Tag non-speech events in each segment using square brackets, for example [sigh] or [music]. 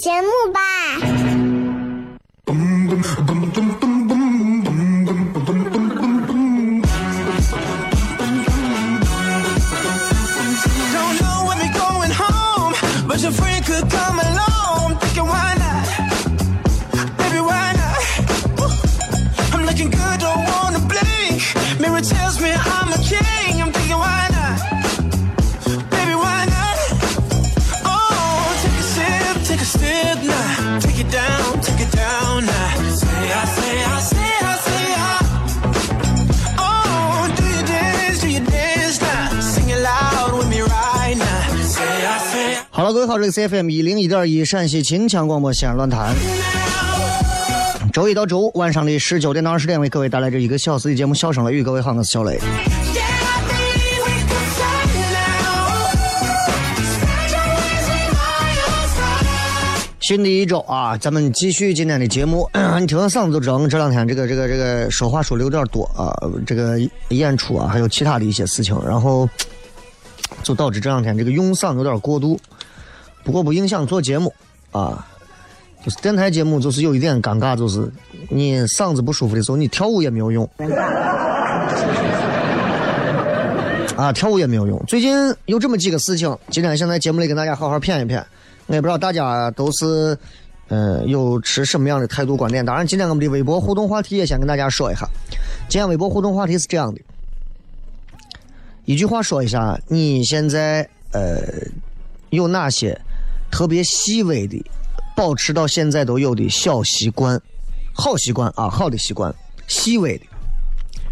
节目吧。C F M 一零一点一陕西秦腔广播西安论坛，周一到周五晚上的十九点到二十点为各位带来这一个小时的节目《笑声雷雨》。各位好，我是小雷。新的一周啊，咱们继续今天的节目。你听我嗓子就知道，我这两天这个这个这个说话说的有点多啊，这个演出啊，还有其他的一些事情，然后就导致这两天这个用嗓有点过度。不过不影响做节目，啊，就是电台节目就是有一点尴尬，就是你嗓子不舒服的时候，你跳舞也没有用，啊，跳舞也没有用。最近有这么几个事情，今天想在节目里跟大家好好谝一谝。我也不知道大家都是，嗯，有持什么样的态度观点。当然，今天我们的微博互动话题也先跟大家说一下。今天微博互动话题是这样的，一句话说一下，你现在呃有哪些？特别细微的，保持到现在都有的小习惯，好习惯啊，好的习惯，细微的，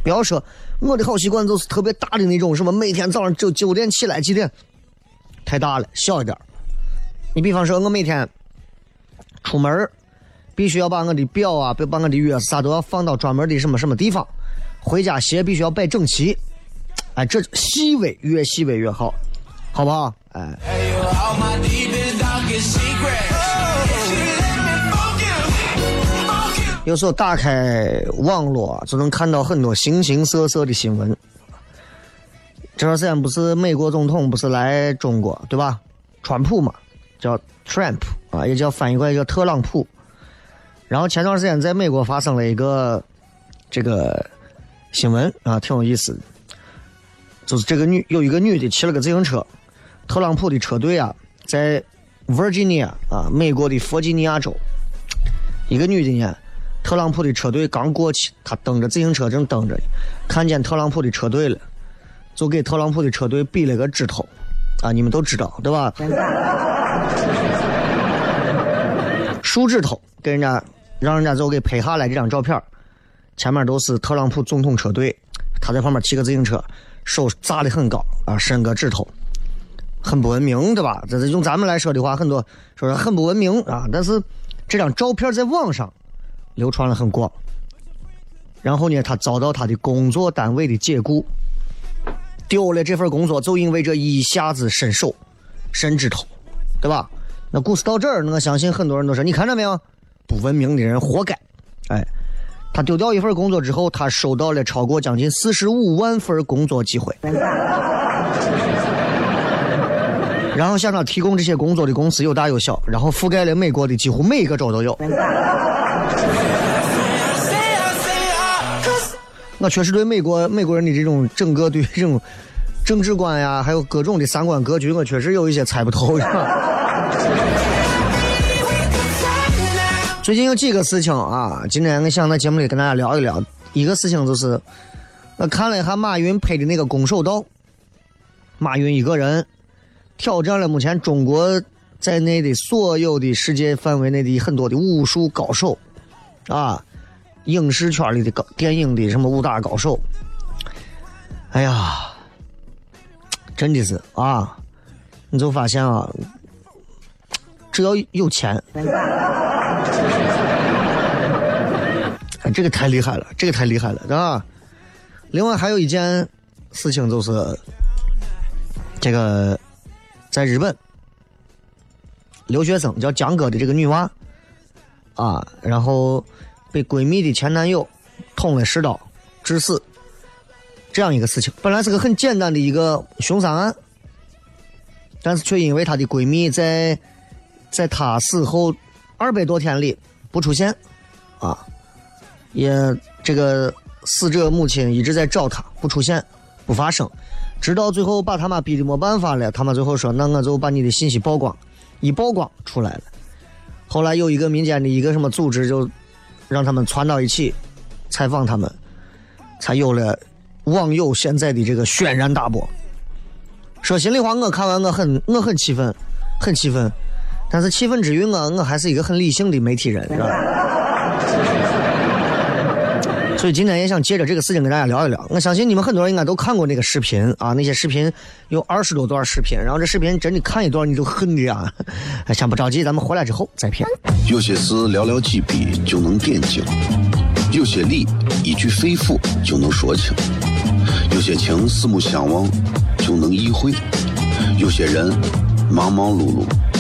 不要说我的好习惯就是特别大的那种，什么每天早上九九点起来几点，太大了，小一点。你比方说，我每天出门必须要把我的表啊，把我的钥匙啥都要放到专门的什么什么地方，回家鞋必须要摆整齐，哎，这细微越细微越好，好不好？哎。有时候打开网络就能看到很多形形色色的新闻。这段时间不是美国总统不是来中国对吧？川普嘛，叫 Trump 啊，也叫翻译过来叫特朗普。然后前段时间在美国发生了一个这个新闻啊，挺有意思的，就是这个女有一个女的骑了个自行车，特朗普的车队啊在。Virginia 啊，美国的弗吉尼亚州，一个女的呢，特朗普的车队刚过去，她蹬着自行车正蹬着，看见特朗普的车队了，就给特朗普的车队比了个指头，啊，你们都知道对吧？竖指头给人家，让人家就给拍下来这张照片，前面都是特朗普总统车队，他在旁边骑个自行车，手扎的很高啊，伸个指头。很不文明，对吧？这是用咱们来说的话，很多说是很不文明啊。但是这张照片在网上流传了很广，然后呢，他遭到他的工作单位的解雇，丢了这份工作，就因为这一下子伸手伸指头，对吧？那故事到这儿，我相信很多人都说，你看着没有？不文明的人活该。哎，他丢掉一份工作之后，他收到了超过将近四十五万份工作机会。然后向他提供这些工作的公司有大有小，然后覆盖了美国的几乎每一个州都有。我确实对美国美国人的这种整个对这种政治观呀，还有各种的三观格局，我确实有一些猜不透。最近有几个事情啊，今天我想在节目里跟大家聊一聊。一个事情就是，我看了一下马云拍的那个《攻守道》，马云一个人。挑战了目前中国在内的所有的世界范围内的很多的武术高手，啊，影视圈里的高电影的什么武打高手，哎呀，真的是啊，你就发现啊，只要有钱，这个太厉害了，这个太厉害了，对吧？另外还有一件事情就是这个。在日本，留学生叫江哥的这个女娃，啊，然后被闺蜜的前男友捅了十刀致死，这样一个事情，本来是个很简单的一个凶杀案，但是却因为她的闺蜜在在她死后二百多天里不出现，啊，也这个死者母亲一直在找她不出现，不发声。直到最后把他妈逼的没办法了，他妈最后说：“那我就把你的信息曝光。”一曝光出来了。后来有一个民间的一个什么组织，就让他们攒到一起采访他们，才有了网友现在的这个轩然大波。说心里话，我看完我很我很气愤，很气愤。但是气愤之余，我我还是一个很理性的媒体人，是吧？所以今天也想借着这个事情跟大家聊一聊。我相信你们很多人应该都看过那个视频啊，那些视频有二十多段视频，然后这视频真的看一段你都恨的呀。先不着急，咱们回来之后再片。有些事寥寥几笔就能点睛，有些理一句肺腑就能说清，有些情四目相望就能意会，有些人忙忙碌碌。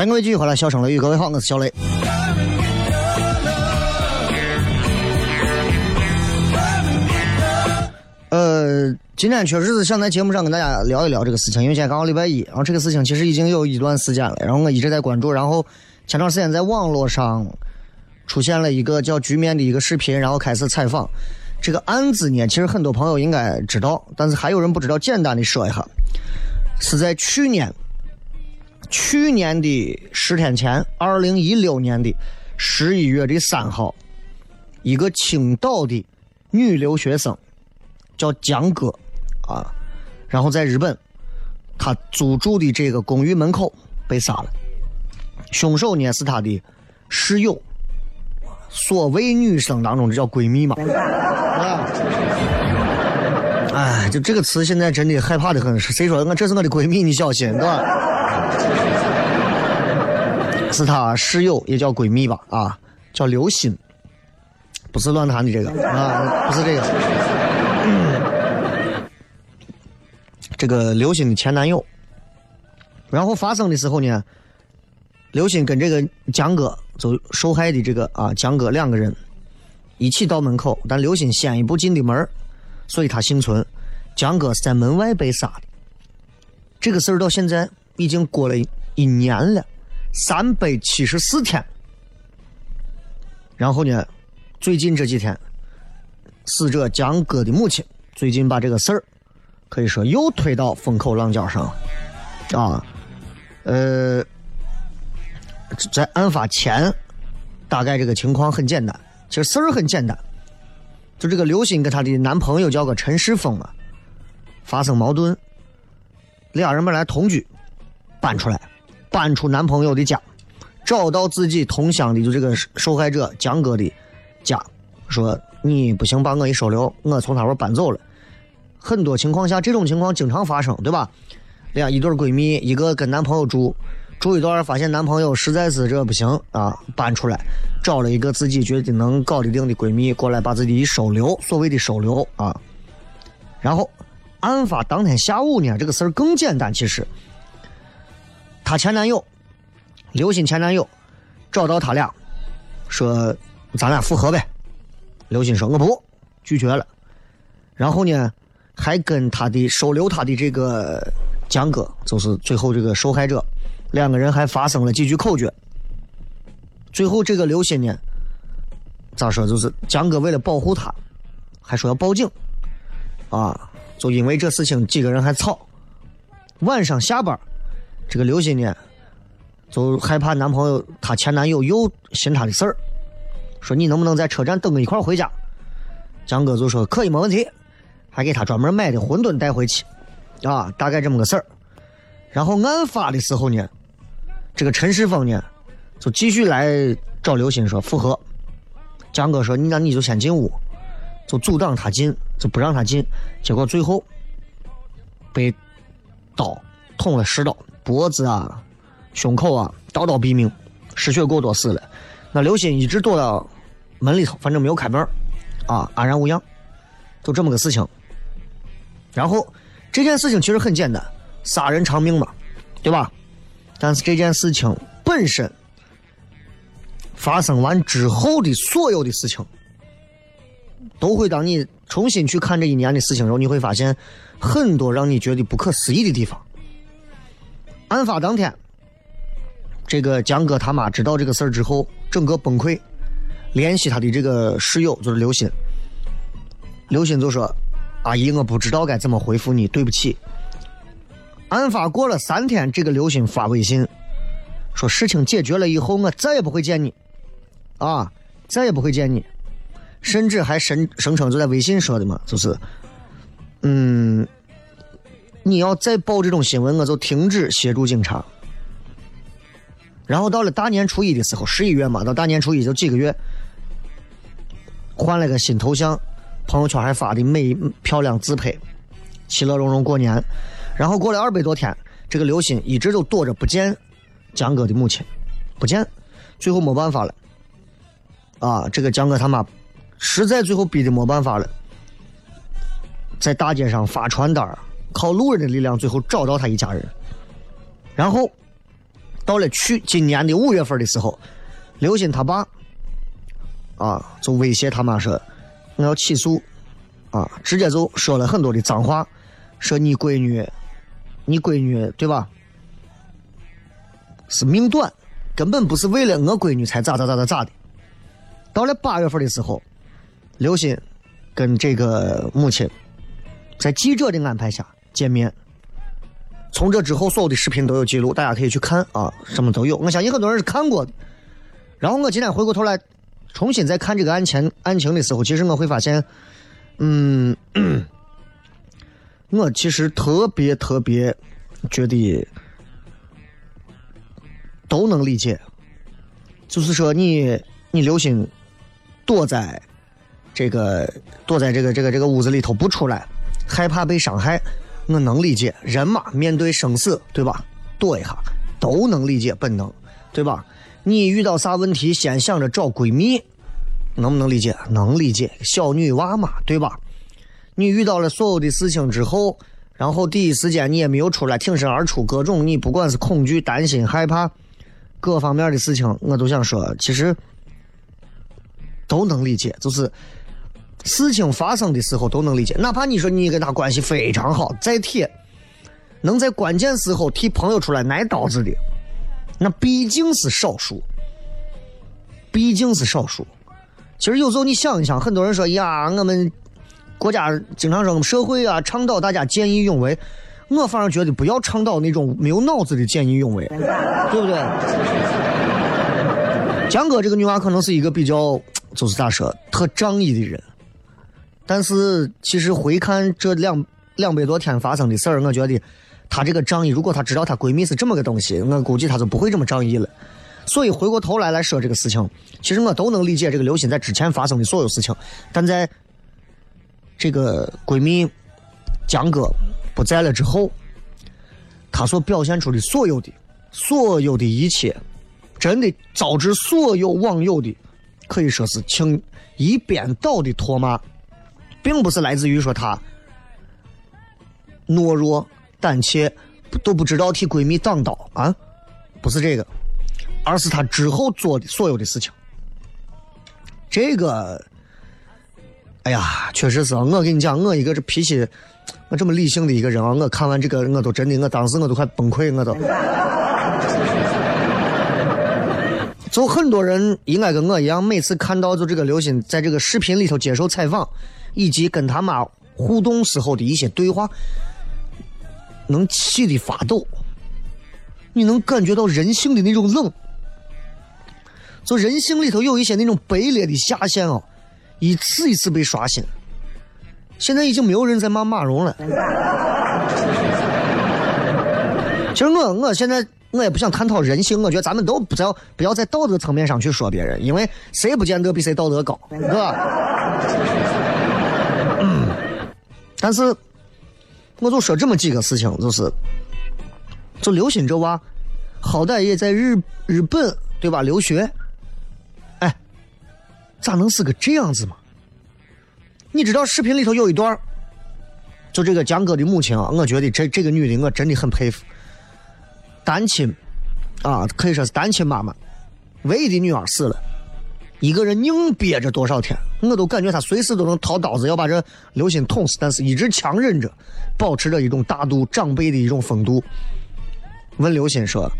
欢迎各位继续回来，笑声雷雨，各位好，我是小雷。呃，今天确实是想在节目上跟大家聊一聊这个事情，因为今天刚好礼拜一，然后这个事情其实已经有一段时间了，然后我一直在关注，然后前段时间在网络上出现了一个叫“局面”的一个视频，然后开始采访这个案子呢，其实很多朋友应该知道，但是还有人不知道，简单的说一下，是在去年。去年的十天前，二零一六年的十一月的三号，一个青岛的女留学生叫江哥，啊，然后在日本，他租住的这个公寓门口被杀了。凶手呢是他的室友，所谓女生当中这叫闺蜜嘛。[laughs] 啊，哎，就这个词现在真的害怕的很。谁说我这是我的闺蜜？你小心，对吧？是他室友，也叫闺蜜吧？啊，叫刘鑫，不是乱谈的这个啊，不是这个。这个刘鑫的前男友，然后发生的时候呢，刘鑫跟这个江哥，就受害的这个啊江哥两个人一起到门口，但刘鑫先一步进的门所以他幸存。江哥是在门外被杀的。这个事儿到现在已经过了一年了，三百七十四天。然后呢，最近这几天，死者江哥的母亲最近把这个事儿。可以说又推到风口浪尖上了，啊，呃，在案发前，大概这个情况很简单，其实事儿很简单，就这个刘鑫跟她的男朋友叫个陈世峰嘛，发生矛盾，俩人本来同居，搬出来，搬出男朋友的家，找到自己同乡的就这个受害者江哥的家，说你不行把我一收留，我从他那搬走了。很多情况下，这种情况经常发生，对吧？俩一对闺蜜，一个跟男朋友住，住一段发现男朋友实在是这不行啊，搬出来，找了一个自己觉得能搞得定的闺蜜过来，把自己一收留，所谓的收留啊。然后，案发当天下午呢，这个事儿更简单，其实，她前男友，刘鑫前男友，找到他俩，说咱俩复合呗。刘鑫说我不，拒绝了。然后呢？还跟他的收留他的这个江哥，就是最后这个受害者，两个人还发生了几句口角。最后这个刘鑫呢，咋说？就是江哥为了保护他，还说要报警，啊，就因为这事情几个人还吵。晚上下班，这个刘鑫呢，就害怕男朋友她前男友又寻她的事儿，说你能不能在车站等我一块回家？江哥就说可以，没问题。还给他专门买的馄饨带回去，啊，大概这么个事儿。然后案发的时候呢，这个陈世峰呢，就继续来找刘鑫说复合。江哥说：“你那你就先进屋，就阻挡他进，就不让他进。”结果最后被刀捅了十刀，脖子啊、胸口啊，刀刀毙命，失血过多死了。那刘鑫一直躲到门里头，反正没有开门，啊，安然无恙，就这么个事情。然后这件事情其实很简单，杀人偿命嘛，对吧？但是这件事情本身发生完之后的所有的事情，都会当你重新去看这一年的事情时候，你会发现很多让你觉得不可思议的地方。案发当天，这个江哥他妈知道这个事儿之后，整个崩溃，联系他的这个室友就是刘鑫，刘鑫就说。阿姨，我不知道该怎么回复你，对不起。案发过了三天，这个刘鑫发微信说事情解决了以后，我再也不会见你，啊，再也不会见你，甚至还声声称就在微信说的嘛，就是，嗯，你要再报这种新闻，我就停止协助警察。然后到了大年初一的时候，十一月嘛，到大年初一就几个月，换了个新头像。朋友圈还发的美漂亮自拍，其乐融融过年。然后过了二百多天，这个刘鑫一直都躲着不见江哥的母亲，不见。最后没办法了，啊，这个江哥他妈实在最后逼的没办法了，在大街上发传单，靠路人的力量，最后找到他一家人。然后到了去今年的五月份的时候，刘鑫他爸啊就威胁他妈说。我要起诉，啊，直接就说了很多的脏话，说你闺女，你闺女对吧？是命短，根本不是为了我闺女才咋咋咋咋咋的。到了八月份的时候，刘鑫跟这个母亲在记者的安排下见面。从这之后，所有的视频都有记录，大家可以去看啊，什么都有。我相信很多人是看过的。然后我今天回过头来。重新再看这个案情案情的时候，其实我会发现，嗯，[coughs] 我其实特别特别觉得都能理解，就是说你你留心躲在这个躲在这个这个这个屋子里头不出来，害怕被伤害，我能理解。人嘛，面对生死，对吧？躲一下都能理解本能，对吧？你遇到啥问题，先想着找闺蜜，能不能理解？能理解。小女娃嘛，对吧？你遇到了所有的事情之后，然后第一时间你也没有出来挺身而出，各种你不管是恐惧、担心、害怕，各方面的事情，我都想说，其实都能理解。就是事情发生的时候都能理解，哪怕你说你跟他关系非常好，再铁，能在关键时候替朋友出来挨刀子的，那毕竟是少数，毕竟是少数。其实有时候你想一想，很多人说呀，我们。国家经常说我们社会啊，倡导大家见义勇为，我反而觉得不要倡导那种没有脑子的见义勇为，对不对？[laughs] 江哥这个女娃可能是一个比较，就是咋说，特仗义的人，但是其实回看这两两百多天发生的事儿，我觉得她这个仗义，如果她知道她闺蜜是这么个东西，我估计她就不会这么仗义了。所以回过头来来说这个事情，其实我都能理解这个刘鑫在之前发生的所有事情，但在。这个闺蜜江哥不在了之后，她所表现出的所有的、所有的一切，真的招致所有网友的可以说是请一边倒的唾骂，并不是来自于说她懦弱胆怯，都不知道替闺蜜挡刀啊，不是这个，而是她之后做的所有的事情，这个。哎呀，确实是我跟你讲，我一个这脾气，我这么理性的一个人啊，我看完这个，我都真的，我当时我都快崩溃，我都。就很多人应该跟我一样，每次看到就这个刘鑫在这个视频里头接受采访，以及跟他妈互动时候的一些对话，能气得发抖。你能感觉到人性的那种冷，就人性里头有一些那种卑劣的下限哦。一次一次被刷新，现在已经没有人在骂马蓉了。其实我我现在我也不想探讨人性，我觉得咱们都不要不要在道德层面上去说别人，因为谁不见得比谁道德高，是吧？但是我就说这么几个事情，就是，就刘鑫这娃，好歹也在日日本对吧留学。哎咋能是个这样子嘛？你知道视频里头有一段就这个江哥的母亲啊，我觉得这这个女的我真的很佩服。单亲啊，可以说是单亲妈妈，唯一的女儿死了，一个人硬憋着多少天，我都感觉他随时都能掏刀子要把这刘鑫捅死，但是一直强忍着，保持着一种大度长辈的一种风度。问刘鑫说：“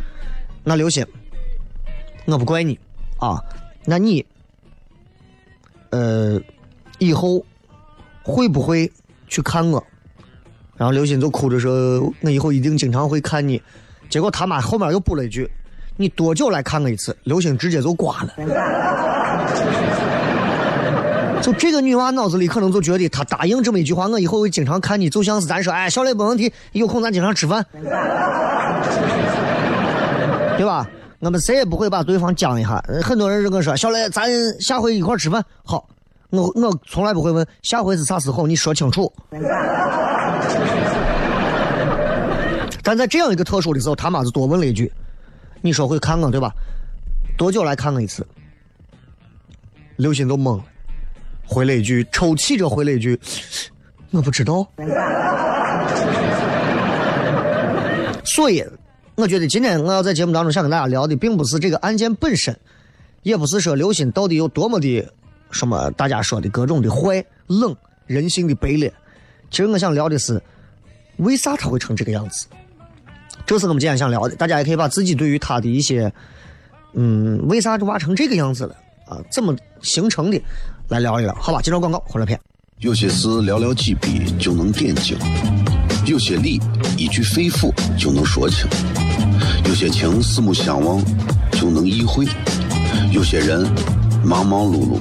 那刘鑫，我不怪你啊，那你？”呃，以后会不会去看我？然后刘鑫就哭着说：“我以后一定经常会看你。”结果他妈后面又补了一句：“你多久来看我一次？”刘星直接就挂了。[laughs] 就这个女娃脑子里可能就觉得，她答应这么一句话，我以后会经常看你，就像是咱说：“哎，小磊没问题，有空咱经常吃饭，对吧？”我们谁也不会把对方讲一下。很多人跟我说：“小磊，咱下回一块吃饭。”好，我我从来不会问下回是啥时候，你说清楚。[laughs] 但在这样一个特殊的时候，他妈就多问了一句：“你说会看我对吧？多久来看我一次？”刘鑫都懵了，回了一句，抽泣着回了一句：“我不知道。”所以。我觉得今天我要在节目当中想跟大家聊的，并不是这个案件本身，也不是说刘鑫到底有多么的什么大家说的各种的坏、冷、人性的卑劣。其实我想聊的是，为啥他会成这个样子？这是我们今天想聊的。大家也可以把自己对于他的一些，嗯，为啥就挖成这个样子了啊？怎么形成的？来聊一聊，好吧？接着广告，回来片。有些事寥寥几笔就能点睛，有些理一句肺腑就能说清。有些情四目相望就能意会，有些人忙忙碌碌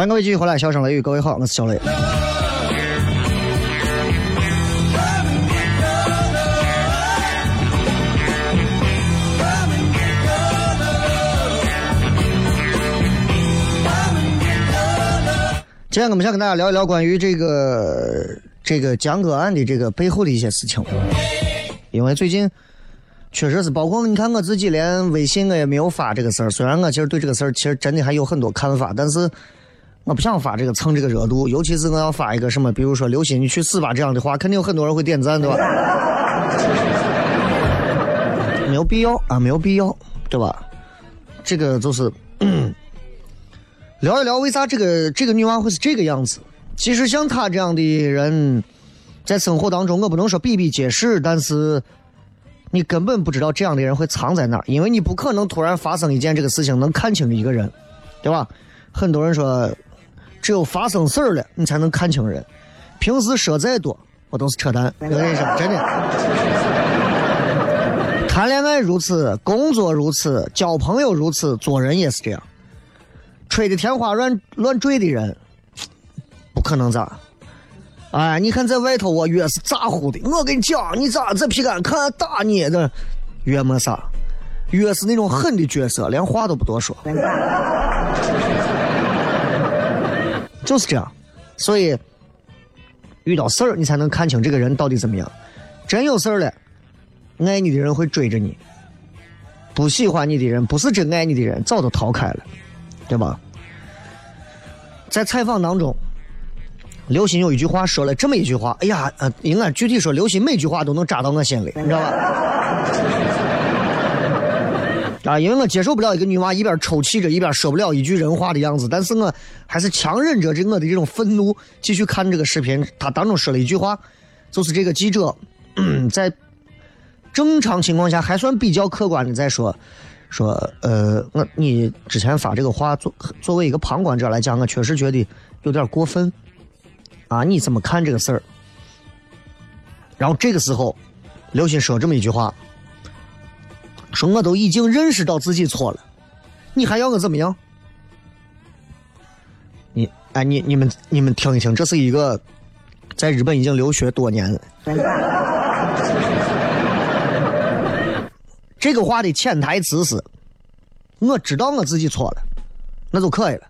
欢迎各位继续回来，笑声雷雨，各位好，我是小雷。今天我们想跟大家聊一聊关于这个这个江歌案的这个背后的一些事情，因为最近确实是，包括你看我自己连微信我也没有发这个事儿，虽然我其实对这个事儿其实真的还有很多看法，但是。我不想发这个蹭这个热度，尤其是我要发一个什么，比如说“刘鑫你去死吧”这样的话，肯定有很多人会点赞，对吧？[laughs] 没有必要啊，没有必要，对吧？这个就是 [clears throat] 聊一聊为啥这个这个女娃会是这个样子。其实像她这样的人，在生活当中，我不能说比比皆是，但是你根本不知道这样的人会藏在哪儿，因为你不可能突然发生一件这个事情能看清一个人，对吧？很多人说。只有发生事儿了，你才能看清人。平时说再多，我都是扯淡。我跟你说，真的。谈恋爱如此，工作如此，交朋友如此，做人也是这样。吹的天花乱乱坠的人，不可能咋。哎，你看在外头，我越是咋呼的，我跟你讲，你咋这皮杆看打你的，越没啥，越是那种狠的角色，连话都不多说。就是这样，所以遇到事儿你才能看清这个人到底怎么样。真有事儿了，爱你的人会追着你；不喜欢你的人，不是真爱你的人，早都逃开了，对吧？在采访当中，刘鑫有一句话说了这么一句话，哎呀，呃，应该具体说，刘鑫每句话都能扎到我心里，你知道吧？啊，因为我接受不了一个女娃一边抽泣着一边说不了一句人话的样子，但是我还是强忍着这我的这种愤怒继续看这个视频。他当中说了一句话，就是这个记者在正常情况下还算比较客观的在说，说呃，我你之前发这个话作作为一个旁观者来讲，我确实觉得有点过分啊，你怎么看这个事儿？然后这个时候，刘鑫说这么一句话。说我都已经认识到自己错了，你还要我怎么样？你哎，你你们你们听一听，这是一个在日本已经留学多年了。[laughs] 这个话的潜台词是，我知道我自己错了，那就可以了，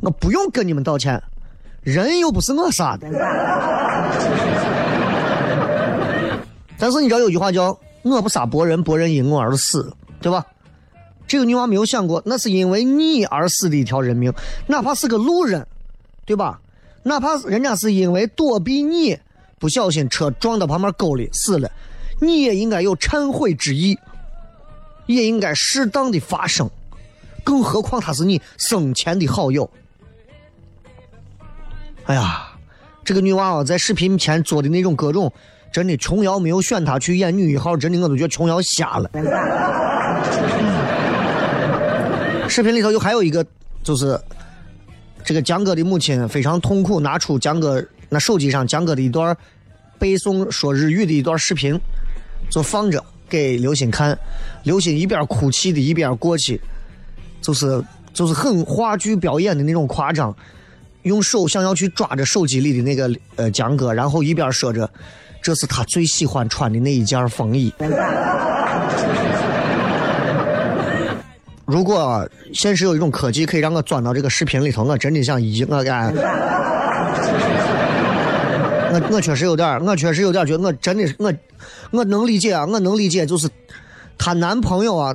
我不用跟你们道歉，人又不是我杀的。但是你知道有句话叫？我不杀伯仁，伯仁因我而死，对吧？这个女娃没有想过，那是因为你而死的一条人命，哪怕是个路人，对吧？哪怕人家是因为躲避你，不小心车撞到旁边沟里死了，你也应该有忏悔之意，也应该适当的发声。更何况他是你生前的好友。哎呀，这个女娃娃在视频前做的那种各种，真的琼瑶没有选她去演女一号，真的我都觉得琼瑶瞎了。视频里头又还有一个，就是这个江哥的母亲非常痛苦，拿出江哥那手机上江哥的一段背诵说日语的一段视频，就放着给刘鑫看。刘鑫一边哭泣的一边过去，就是就是很话剧表演的那种夸张，用手想要去抓着手机里的那个呃江哥，然后一边说着这是他最喜欢穿的那一件风衣。如果现实有一种科技可以让我钻到这个视频里头，我真的想移我干。我我确实有点我确实有点觉得我真的是我，我能理解啊，我能理解，就是她男朋友啊，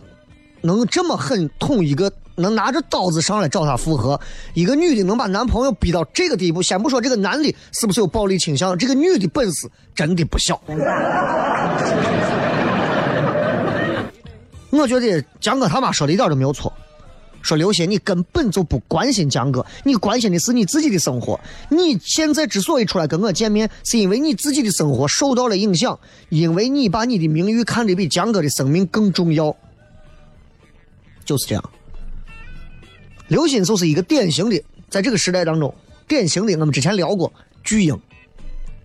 能这么狠捅一个，能拿着刀子上来找她复合，一个女的能把男朋友逼到这个地步，先不说这个男的是不是有暴力倾向，这个女的本事真的不小。我觉得江哥他妈说的一点都没有错，说刘鑫你根本就不关心江哥，你关心的是你自己的生活。你现在之所以出来跟我见面，是因为你自己的生活受到了影响，因为你把你的名誉看得比江哥的生命更重要，就是这样。刘鑫就是一个典型的，在这个时代当中，典型的我们之前聊过巨婴，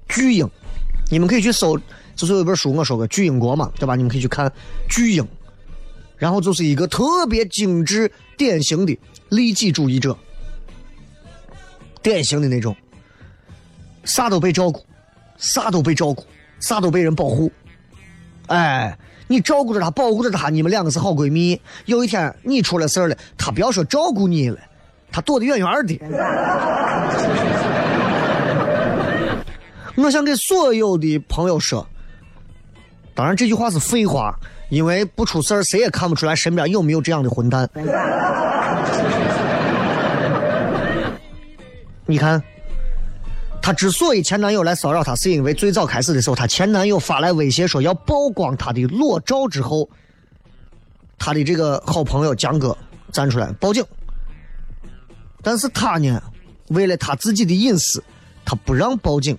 巨婴，你们可以去搜，就是有一本书我说过巨婴国嘛，对吧？你们可以去看巨婴。然后就是一个特别精致、典型的利己主义者，典型的那种，啥都被照顾，啥都被照顾，啥都被人保护。哎，你照顾着她，保护着她，你们两个是好闺蜜。有一天你出了事儿了，她不要说照顾你了，她躲得远远的。[laughs] 我想给所有的朋友说，当然这句话是废话。因为不出事儿，谁也看不出来身边有没有这样的混蛋。[laughs] 你看，她之所以前男友来骚扰她，是因为最早开始的时候，她前男友发来威胁说要曝光她的裸照之后，她的这个好朋友江哥站出来报警。但是她呢，为了她自己的隐私，她不让报警。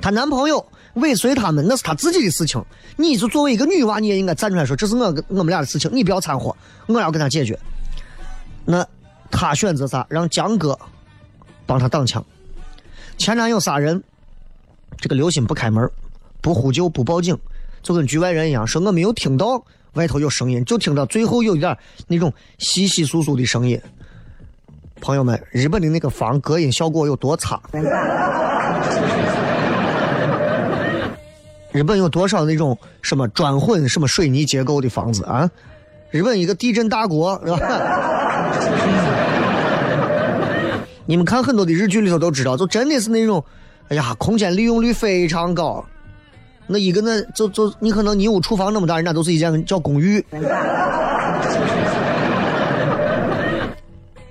她男朋友。尾随他们那是她自己的事情，你就作为一个女娃，你也应该站出来说这是我我们俩的事情，你不要掺和，我要跟他解决。那她选择啥？让江哥帮她挡枪。前男友杀人，这个刘鑫不开门，不呼救，不报警，就跟局外人一样，说我没有听到外头有声音，就听到最后有一点那种稀稀疏疏的声音。朋友们，日本的那个房隔音效果有多差？[laughs] 日本有多少那种什么砖混、什么水泥结构的房子啊？日本一个地震大国，是吧？你们看很多的日剧里头都知道，就真的是那种，哎呀，空间利用率非常高。那一个那就就你可能你屋厨房那么大，人家都是一间叫公寓。[laughs]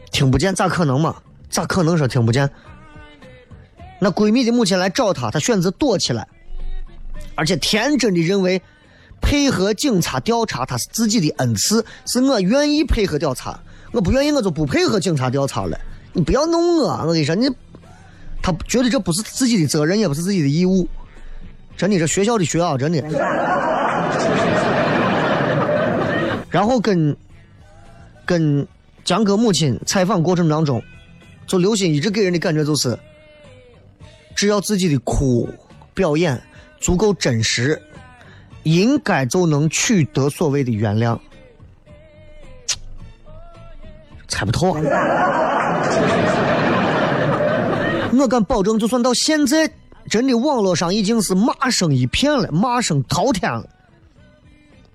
听不见咋可能嘛？咋可能说听不见？那闺蜜的母亲来找她，她选择躲起来。而且天真的认为，配合警察调查他是自己的恩赐，是我愿意配合调查，我不愿意我就不配合警察调查了。你不要弄我，我跟你说，你他觉得这不是自己的责任，也不是自己的义务。真的，这学校的学啊，真的。然后跟跟江哥母亲采访过程当中，就刘鑫一直给人的感觉就是，只要自己的哭表演。足够真实，应该就能取得所谓的原谅。[tsk] 猜不透啊。[laughs] 我敢保证，就算到现在，真的网络上已经是骂声一片了，骂声滔天了，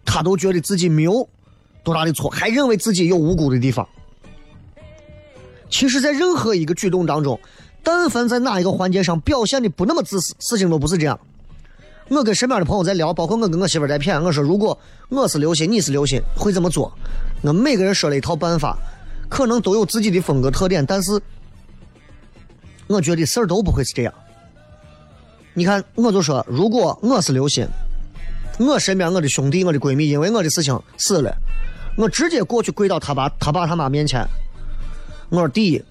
他都觉得自己没有多大的错，还认为自己有无辜的地方。其实，在任何一个举动当中，但凡在哪一个环节上表现的不那么自私，事情都不是这样。我跟身边的朋友在聊，包括我跟我媳妇在谝。我说，如果我是刘鑫，你是刘鑫，会怎么做？我每个人说了一套办法，可能都有自己的风格特点，但是我觉得事儿都不会是这样。你看，我就说，如果我是刘鑫，我身边我的兄弟、我的闺蜜因为我的事情死了，我直接过去跪到他爸、他爸他妈面前，我说：第一，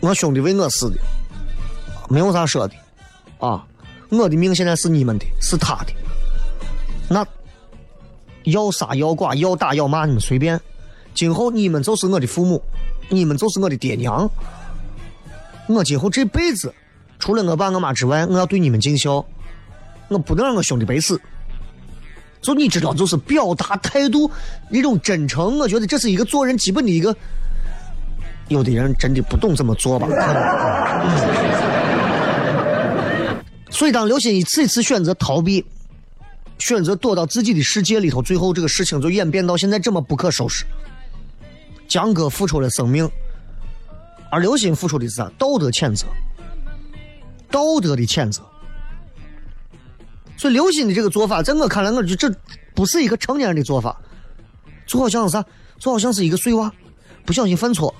我兄弟为我死的，没有啥说的，啊，我的命现在是你们的，是他的，那要杀要剐要打要骂你们随便，今后你们就是我的父母，你们就是我的爹娘。我今后这辈子，除了我爸我妈之外，我要对你们尽孝，我不能让我兄弟白死。就你知道，就是表达态度一种真诚，我觉得这是一个做人基本的一个。有的人真的不懂怎么做吧？[laughs] 所以，当刘鑫一次一次选择逃避，选择躲到自己的世界里头，最后这个事情就演变到现在这么不可收拾。江哥付出了生命。而刘鑫付出的是啥？道德谴责，道德的谴责。所以刘鑫的这个做法，在我看来，我就这不是一个成年人的做法，就好像是啥？就好像是一个碎娃，不小心犯错，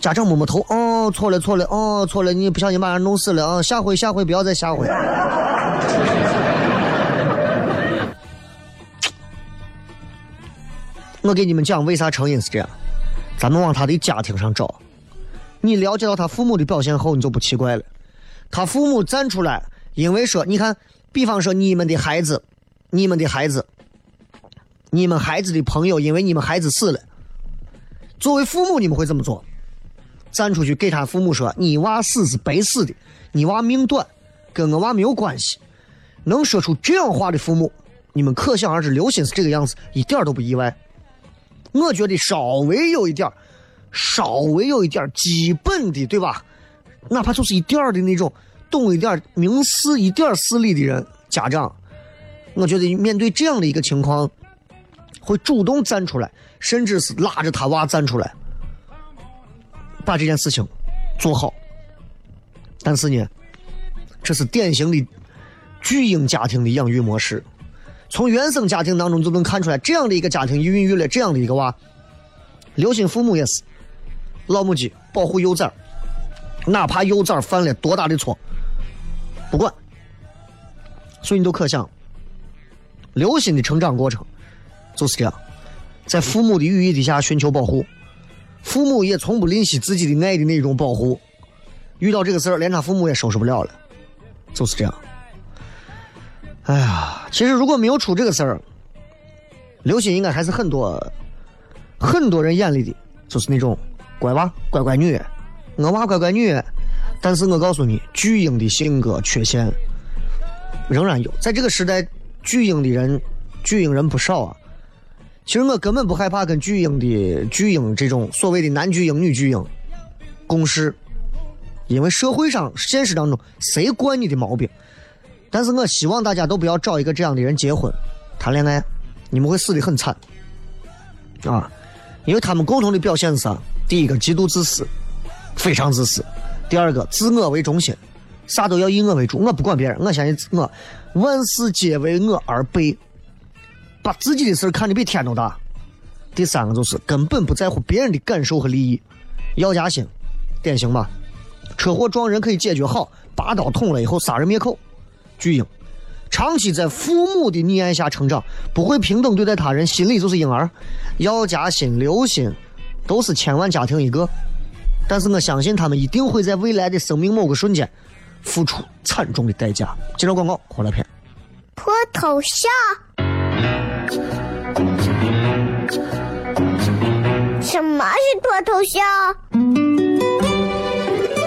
家长摸摸头，哦，错了错了，哦，错了，你不小心把人弄死了啊！下回下回不要再下回。我给你们讲，为啥成因是这样？咱们往他的家庭上找。你了解到他父母的表现后，你就不奇怪了。他父母站出来，因为说，你看，比方说你们的孩子，你们的孩子，你们孩子的朋友，因为你们孩子死了，作为父母，你们会怎么做？站出去给他父母说：“你娃死是白死的，你娃命短，跟我娃没有关系。”能说出这样话的父母，你们可想而知，刘鑫是这个样子，一点都不意外。我觉得稍微有一点稍微有一点基本的，对吧？哪怕就是一点的那种懂一点明事一点事理的人，家长，我觉得面对这样的一个情况，会主动站出来，甚至是拉着他娃站出来，把这件事情做好。但是呢，这是典型的巨婴家庭的养育模式，从原生家庭当中就能看出来，这样的一个家庭孕育了这样的一个娃。刘鑫父母也是。老母鸡保护幼崽哪怕幼崽犯了多大的错，不管。所以你都可想，刘鑫的成长过程就是这样，在父母的羽翼底下寻求保护，父母也从不吝惜自己的爱的那种保护。遇到这个事儿，连他父母也收拾不了了，就是这样。哎呀，其实如果没有出这个事儿，刘鑫应该还是很多很多人眼里的就是那种。乖娃，乖乖女，我娃乖乖女，但是我告诉你，巨婴的性格缺陷仍然有。在这个时代，巨婴的人，巨婴人不少啊。其实我根本不害怕跟巨婴的巨婴这种所谓的男巨婴、女巨婴共事，因为社会上、现实当中谁惯你的毛病？但是我希望大家都不要找一个这样的人结婚、谈恋爱，你们会死的很惨啊！因为他们共同的表现是啥？第一个极度自私，非常自私；第二个自我为中心，啥都要以我为主，我不管别人，我相信我，万事皆为我而备，把自己的事看得比天都大；第三个就是根本不在乎别人的感受和利益，要加薪，典型吧？车祸撞人可以解决好，拔刀捅了以后杀人灭口，巨婴，长期在父母的溺爱下成长，不会平等对待他人，心里就是婴儿，要加薪留心。都是千万家庭一个，但是我相信他们一定会在未来的生命某个瞬间付出惨重的代价。接着广告，回来片。脱头像？什么是脱头像？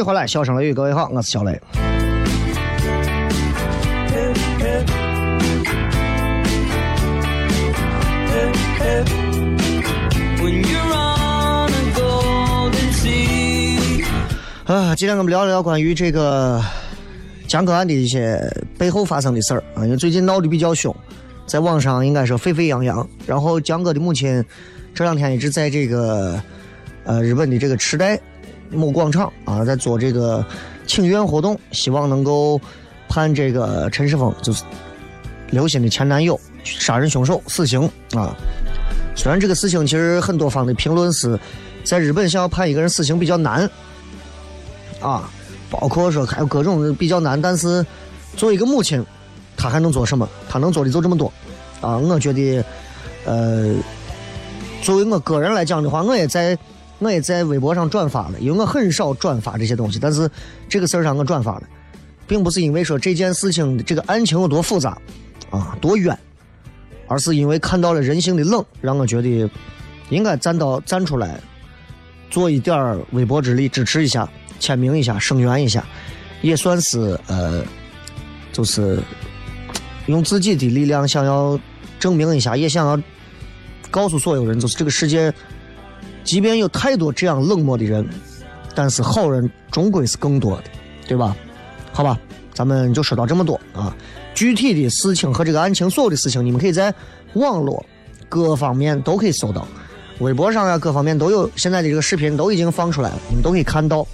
续回来，笑声雷雨，各位好，我是小雷。啊，今天我们聊一聊关于这个江歌案的一些背后发生的事儿啊，因为最近闹得比较凶，在网上应该说沸沸扬扬。然后江歌的母亲这两天一直在这个呃日本的这个池袋某广场啊，在做这个请愿活动，希望能够判这个陈世峰就是刘鑫的前男友杀人凶手死刑啊。虽然这个事情其实很多方的评论是在日本想要判一个人死刑比较难。啊，包括说还有各种比较难，但是作为一个母亲，她还能做什么？她能做的就这么多。啊，我觉得，呃，作为我个人来讲的话，我也在我也在微博上转发了，因为我很少转发这些东西，但是这个事儿上我转发了，并不是因为说这件事情这个案情有多复杂啊多冤，而是因为看到了人性的冷，让我觉得应该站到站出来，做一点微薄之力支持一下。签名一下，声援一下，也算是呃，就是用自己的力量想要证明一下，也想要告诉所有人，就是这个世界，即便有太多这样冷漠的人，但是好人终归是更多的，对吧？好吧，咱们就说到这么多啊。具体的事情和这个案情，所有的事情，你们可以在网络各方面都可以搜到，微博上呀，各方面都有。现在的这个视频都已经放出来了，你们都可以看到。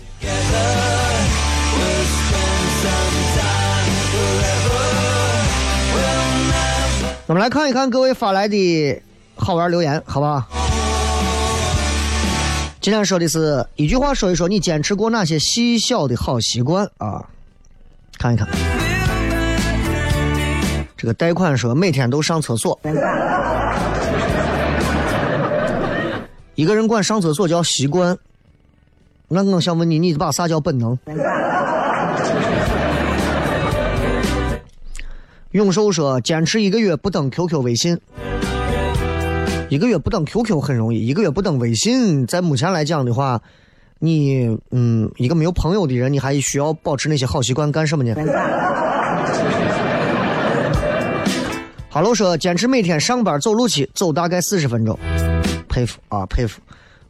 我们来看一看各位发来的好玩留言，好吧？今天说的是一句话，说一说你坚持过哪些细小的好习惯啊？看一看，这个贷款说每天都上厕所，一个人管上厕所叫习惯。那我想问你，你把啥叫本能？永寿说：“坚持一个月不登 QQ、微信，一个月不登 QQ 很容易，一个月不登微信，在目前来讲的话，你嗯，一个没有朋友的人，你还需要保持那些好习惯干什么呢？” [laughs] 哈喽说：“坚持每天上班走路去，走大概四十分钟，佩服啊，佩服。”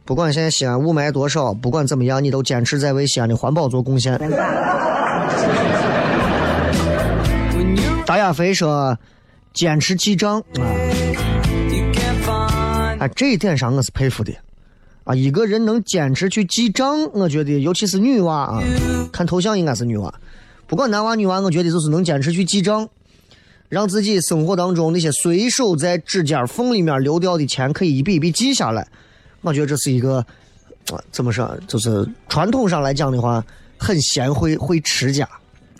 不管现在西安雾霾多少，不管怎么样，你都坚持在为西安的环保做贡献。[laughs] 大亚飞说：“坚持记账啊！”啊，这一点上我是佩服的啊！一个人能坚持去记账，我觉得，尤其是女娃啊，看头像应该是女娃。不管男娃女娃，我觉得就是能坚持去记账，让自己生活当中那些随手在指尖缝里面流掉的钱，可以一笔一笔记下来。我觉得这是一个，怎么说？就是传统上来讲的话，很贤惠、会持家。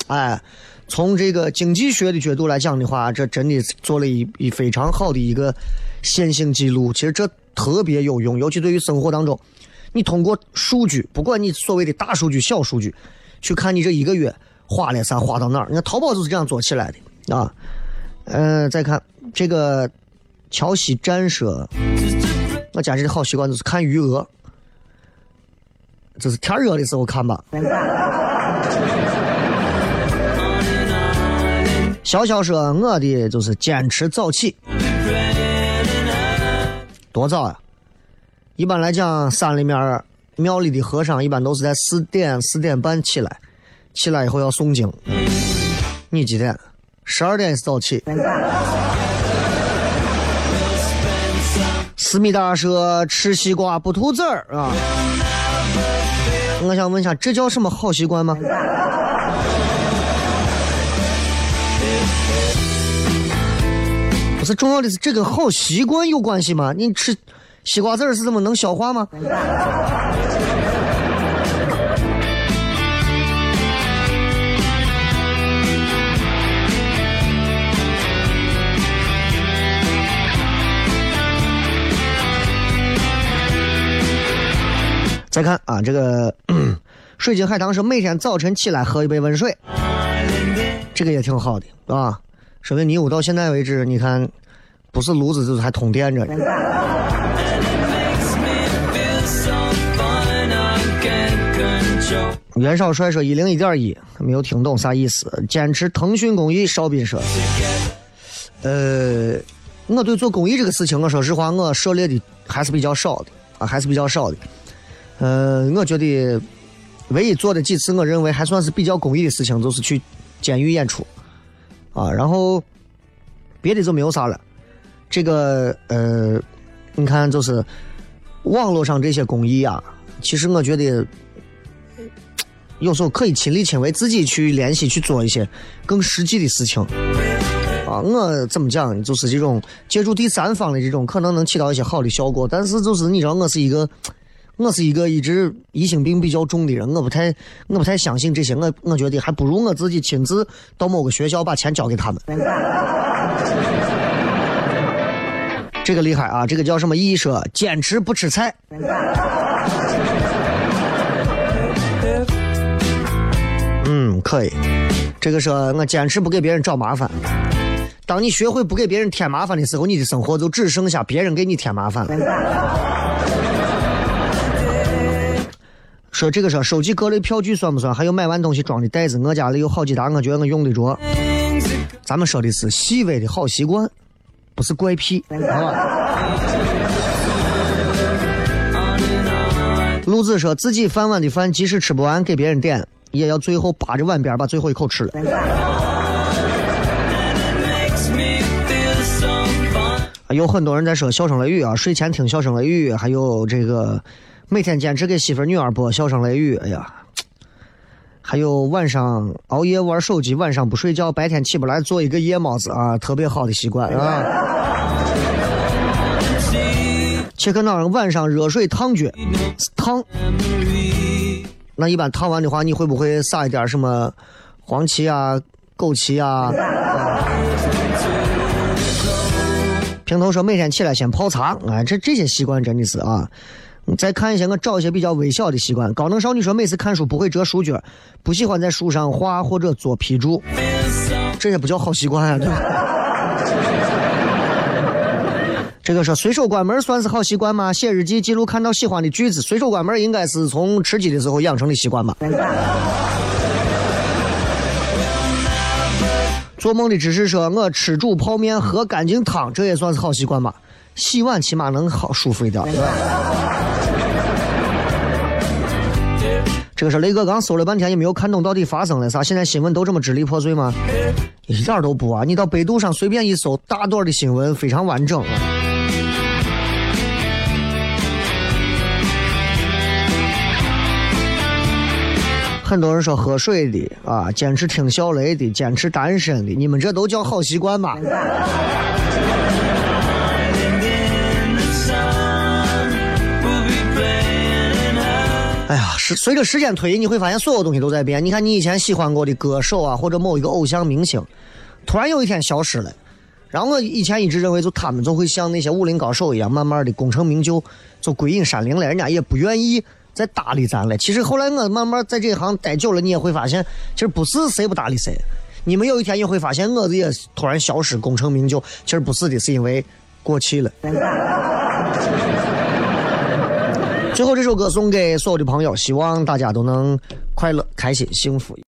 哎，从这个经济学的角度来讲的话，这真的做了一一非常好的一个线性记录。其实这特别有用，尤其对于生活当中，你通过数据，不管你所谓的大数据、小数据，去看你这一个月花了啥，花到哪儿。你看淘宝就是这样做起来的啊。嗯，再看这个桥西战舍。我坚持的好习惯就是看余额，就是天热的时候看吧。潇潇说我的就是坚持早起，多早啊？一般来讲，山里面庙里的和尚一般都是在四点四点半起来，起来以后要诵经。你几点？十二点是早起。思密达说：“吃西瓜不吐籽儿啊！”我想问一下，这叫什么好习惯吗？是重要的是，这跟好习惯有关系吗？你吃西瓜籽是怎么能消化吗？再看啊，这个水晶海棠说每天早晨起来喝一杯温水，这个也挺好的啊。说明你屋到现在为止，你看不是炉子就是还通电着呢。[laughs] 袁少帅说一零一点一，没有听懂啥意思。坚持腾讯公益，邵斌说，呃，我对做公益这个事情，我说实话，我涉猎的还是比较少的啊，还是比较少的。呃，我觉得唯一做的几次，我认为还算是比较公益的事情，就是去监狱演出啊，然后别的就没有啥了。这个呃，你看，就是网络上这些公益啊，其实我觉得。有时候可以亲力亲为，自己去联系去做一些更实际的事情。啊，我怎么讲？就是这种借助第三方的这种，可能能起到一些好的效果。但是就是你知道，我是一个，我是一个一直疑心病比较重的人，我不太，我不太相信这些。我我觉得还不如我自己亲自到某个学校把钱交给他们。[laughs] 这个厉害啊！这个叫什么？一说坚持不吃菜。嗯，可以。这个说，我坚持不给别人找麻烦。当你学会不给别人添麻烦的时候，你的生活就只剩下别人给你添麻烦了。说这个说，手机各类票据算不算？还有买完东西装的袋子，我家里有好几沓，我觉得我用得着。咱们说的是细微的好习惯，不是怪癖，好吧？[laughs] 陆子说自己饭碗的饭，即使吃不完，给别人点。也要最后扒着碗边把最后一口吃了。[laughs] 有很多人在说笑声雷雨啊，睡前听笑声雷雨，还有这个每天坚持给媳妇女儿播笑声雷雨。哎呀，还有晚上熬夜玩手机，晚上不睡觉，白天起不来做一个夜猫子啊，特别好的习惯啊。切克闹晚上热水烫脚，烫。那一般烫完的话，你会不会撒一点什么黄芪啊、枸杞啊？平头说每天起来先泡茶，哎，这这些习惯真的是啊。再看一些，我找一些比较微小的习惯。高能少女说每次看书不会折书卷，不喜欢在书上画或者做批注，这也不叫好习惯啊，对吧？[laughs] 这个说随手关门算是好习惯吗？写日记记录看到喜欢的句子，随手关门应该是从吃鸡的时候养成的习惯吧。做梦的只是说，我吃煮泡面喝干净汤，这也算是好习惯吧？洗碗起码能好舒服一点。这个是雷哥刚搜了半天也没有看懂到底发生了啥，现在新闻都这么支离破碎吗？一点都不啊！你到百度上随便一搜，大段的新闻非常完整。很多人说喝水的啊，坚持听小雷的，坚持单身的，你们这都叫好习惯吧？哎呀，是随着时间推移，你会发现所有东西都在变。你看，你以前喜欢过的歌手啊，或者某一个偶像明星，突然有一天消失了。然后我以前一直认为，就他们就会像那些武林高手一样，慢慢的功成名就，就归隐山林了，人家也不愿意。再搭理咱了。其实后来我慢慢在这一行待久了，你也会发现，其实不是谁不搭理谁。你们有一天也会发现，我也突然消失，功成名就，其实不是的，是因为过气了。最后这首歌送给所有的朋友，希望大家都能快乐、开心、幸福。